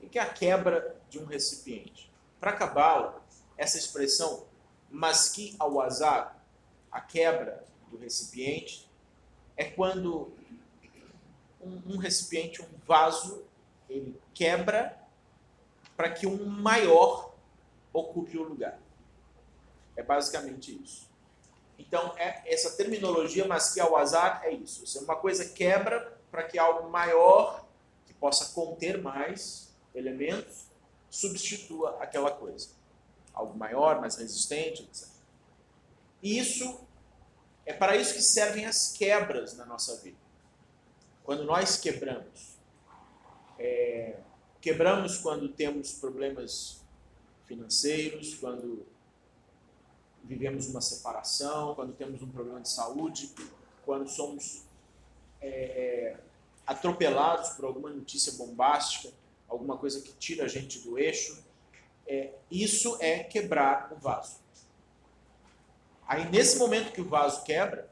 O que é a quebra de um recipiente? Para Cabala, essa expressão maski ao azar, a quebra do recipiente, é quando um, recipiente, um vaso, ele quebra para que um maior ocupe o lugar. É basicamente isso. Então, é essa terminologia, mas que ao azar é isso. Se uma coisa quebra para que algo maior, que possa conter mais elementos, substitua aquela coisa. Algo maior, mais resistente, etc. Isso é para isso que servem as quebras na nossa vida. Quando nós quebramos, é, quebramos quando temos problemas financeiros, quando vivemos uma separação, quando temos um problema de saúde, quando somos é, atropelados por alguma notícia bombástica, alguma coisa que tira a gente do eixo. É, isso é quebrar o vaso. Aí, nesse momento que o vaso quebra,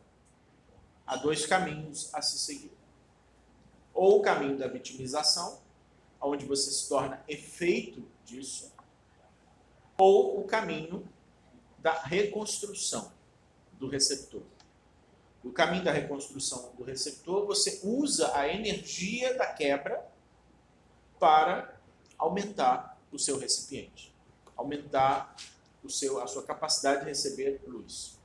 há dois caminhos a se seguir. Ou o caminho da vitimização, onde você se torna efeito disso, ou o caminho da reconstrução do receptor. O caminho da reconstrução do receptor, você usa a energia da quebra para aumentar o seu recipiente, aumentar o seu, a sua capacidade de receber luz.